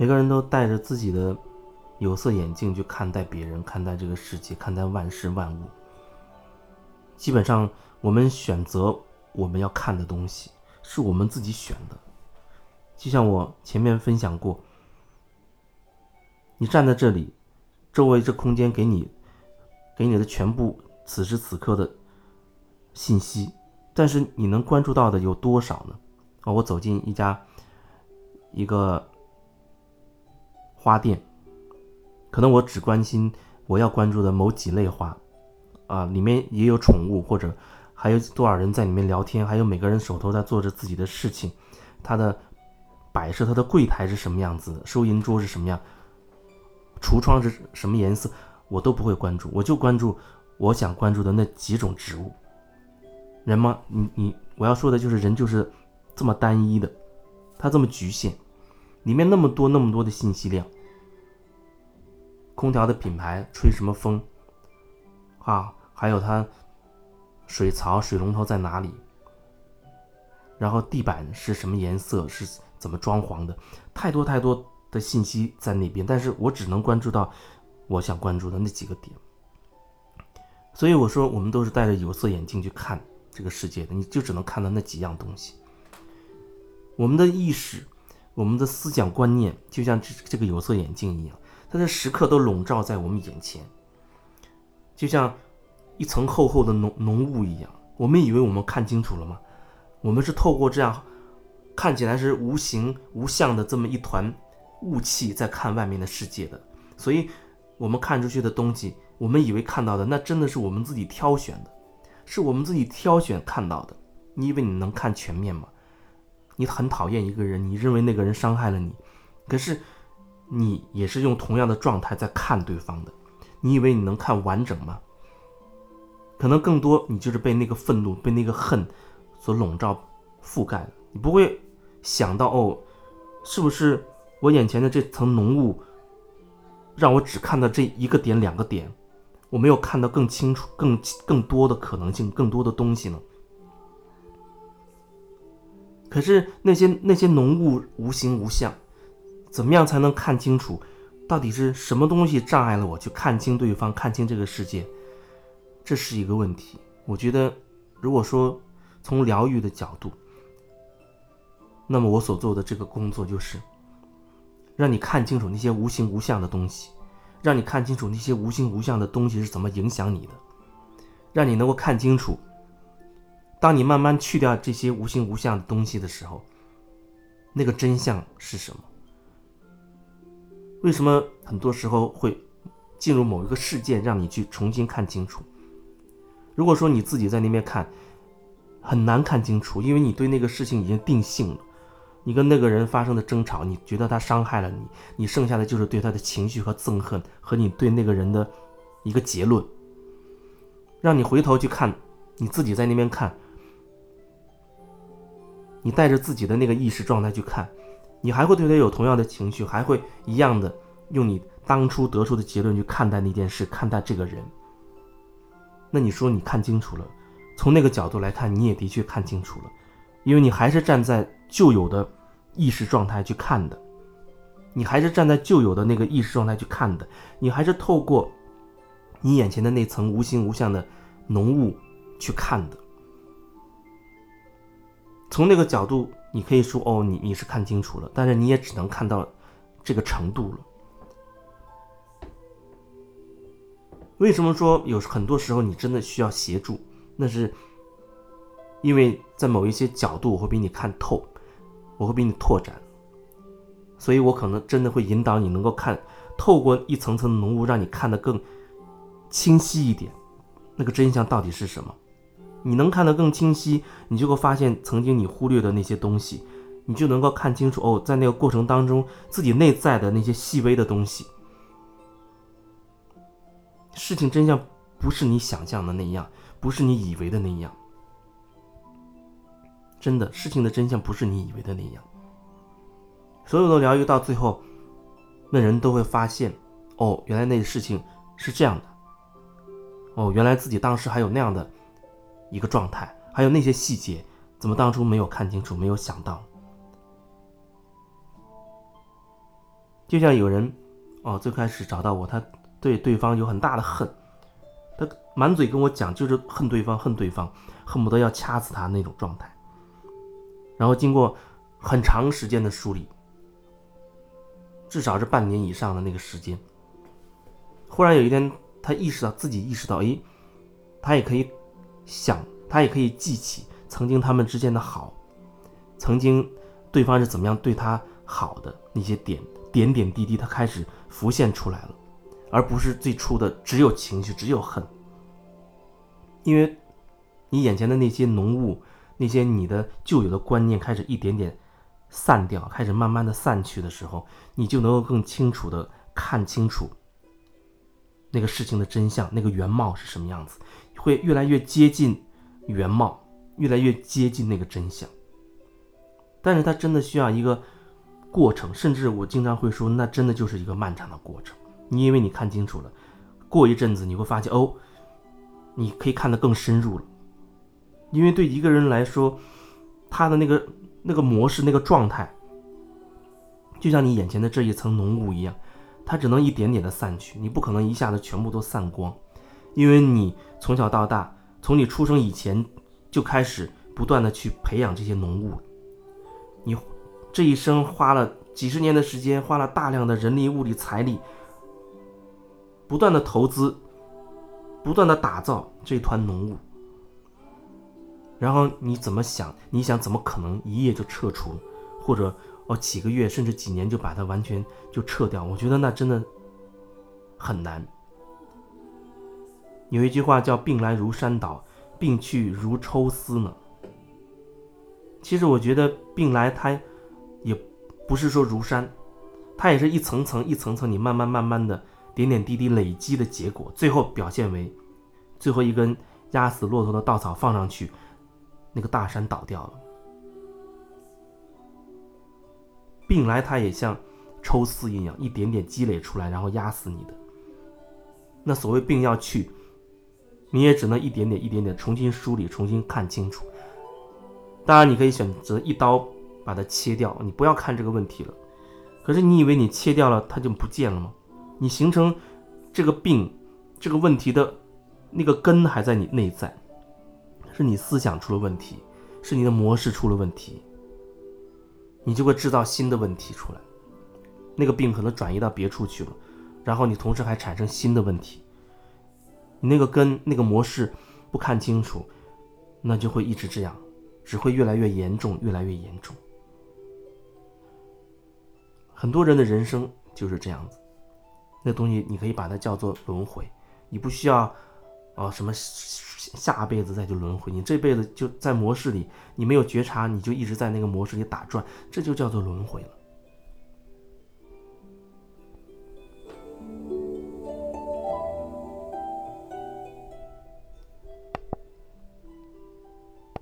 每个人都带着自己的有色眼镜去看待别人，看待这个世界，看待万事万物。基本上，我们选择我们要看的东西，是我们自己选的。就像我前面分享过，你站在这里，周围这空间给你，给你的全部此时此刻的信息，但是你能关注到的有多少呢？啊，我走进一家一个花店，可能我只关心我要关注的某几类花，啊，里面也有宠物，或者还有多少人在里面聊天，还有每个人手头在做着自己的事情，他的摆设，他的柜台是什么样子，收银桌是什么样，橱窗是什么颜色，我都不会关注，我就关注我想关注的那几种植物。人吗？你你我要说的就是人就是这么单一的，他这么局限。里面那么多那么多的信息量，空调的品牌吹什么风啊？还有它水槽水龙头在哪里？然后地板是什么颜色？是怎么装潢的？太多太多的信息在那边，但是我只能关注到我想关注的那几个点。所以我说，我们都是戴着有色眼镜去看这个世界的，你就只能看到那几样东西。我们的意识。我们的思想观念就像这这个有色眼镜一样，它在时刻都笼罩在我们眼前，就像一层厚厚的浓浓雾一样。我们以为我们看清楚了吗？我们是透过这样看起来是无形无相的这么一团雾气在看外面的世界的。所以，我们看出去的东西，我们以为看到的，那真的是我们自己挑选的，是我们自己挑选看到的。你以为你能看全面吗？你很讨厌一个人，你认为那个人伤害了你，可是你也是用同样的状态在看对方的。你以为你能看完整吗？可能更多你就是被那个愤怒、被那个恨所笼罩、覆盖。你不会想到哦，是不是我眼前的这层浓雾让我只看到这一个点、两个点，我没有看到更清楚、更更多的可能性、更多的东西呢？可是那些那些浓雾无形无相，怎么样才能看清楚？到底是什么东西障碍了我去看清对方、看清这个世界？这是一个问题。我觉得，如果说从疗愈的角度，那么我所做的这个工作就是，让你看清楚那些无形无相的东西，让你看清楚那些无形无相的东西是怎么影响你的，让你能够看清楚。当你慢慢去掉这些无形无相的东西的时候，那个真相是什么？为什么很多时候会进入某一个事件，让你去重新看清楚？如果说你自己在那边看，很难看清楚，因为你对那个事情已经定性了。你跟那个人发生的争吵，你觉得他伤害了你，你剩下的就是对他的情绪和憎恨，和你对那个人的一个结论。让你回头去看，你自己在那边看。你带着自己的那个意识状态去看，你还会对他有同样的情绪，还会一样的用你当初得出的结论去看待那件事，看待这个人。那你说你看清楚了，从那个角度来看，你也的确看清楚了，因为你还是站在旧有的意识状态去看的，你还是站在旧有的那个意识状态去看的，你还是透过你眼前的那层无形无相的浓雾去看的。从那个角度，你可以说哦，你你是看清楚了，但是你也只能看到这个程度了。为什么说有很多时候你真的需要协助？那是因为在某一些角度，我会比你看透，我会比你拓展，所以我可能真的会引导你能够看透过一层层浓雾，让你看得更清晰一点，那个真相到底是什么？你能看得更清晰，你就会发现曾经你忽略的那些东西，你就能够看清楚哦，在那个过程当中，自己内在的那些细微的东西，事情真相不是你想象的那样，不是你以为的那样，真的，事情的真相不是你以为的那样。所有的疗愈到最后，那人都会发现，哦，原来那个事情是这样的，哦，原来自己当时还有那样的。一个状态，还有那些细节，怎么当初没有看清楚，没有想到？就像有人哦，最开始找到我，他对对方有很大的恨，他满嘴跟我讲就是恨对方，恨对方，恨不得要掐死他那种状态。然后经过很长时间的梳理，至少是半年以上的那个时间，忽然有一天，他意识到自己意识到，哎，他也可以想，他也可以记起曾经他们之间的好，曾经对方是怎么样对他好的那些点点点滴滴，他开始浮现出来了，而不是最初的只有情绪，只有恨。因为你眼前的那些浓雾，那些你的旧有的观念开始一点点。散掉，开始慢慢的散去的时候，你就能够更清楚的看清楚那个事情的真相，那个原貌是什么样子，会越来越接近原貌，越来越接近那个真相。但是它真的需要一个过程，甚至我经常会说，那真的就是一个漫长的过程。你因为你看清楚了，过一阵子你会发现，哦，你可以看得更深入了。因为对一个人来说，他的那个。那个模式，那个状态，就像你眼前的这一层浓雾一样，它只能一点点的散去，你不可能一下子全部都散光，因为你从小到大，从你出生以前就开始不断的去培养这些浓雾，你这一生花了几十年的时间，花了大量的人力、物力、财力，不断的投资，不断的打造这团浓雾。然后你怎么想？你想怎么可能一夜就撤除，或者哦几个月甚至几年就把它完全就撤掉？我觉得那真的很难。有一句话叫“病来如山倒，病去如抽丝”呢。其实我觉得病来它也不是说如山，它也是一层层一层层，你慢慢慢慢的点点滴滴累积的结果，最后表现为最后一根压死骆驼的稻草放上去。那个大山倒掉了，病来它也像抽丝一样，一点点积累出来，然后压死你的。那所谓病要去，你也只能一点点、一点点重新梳理、重新看清楚。当然，你可以选择一刀把它切掉，你不要看这个问题了。可是，你以为你切掉了它就不见了吗？你形成这个病、这个问题的那个根还在你内在。是你思想出了问题，是你的模式出了问题，你就会制造新的问题出来，那个病可能转移到别处去了，然后你同时还产生新的问题，你那个根那个模式不看清楚，那就会一直这样，只会越来越严重，越来越严重。很多人的人生就是这样子，那东西你可以把它叫做轮回，你不需要。啊，什么下辈子再去轮回？你这辈子就在模式里，你没有觉察，你就一直在那个模式里打转，这就叫做轮回了。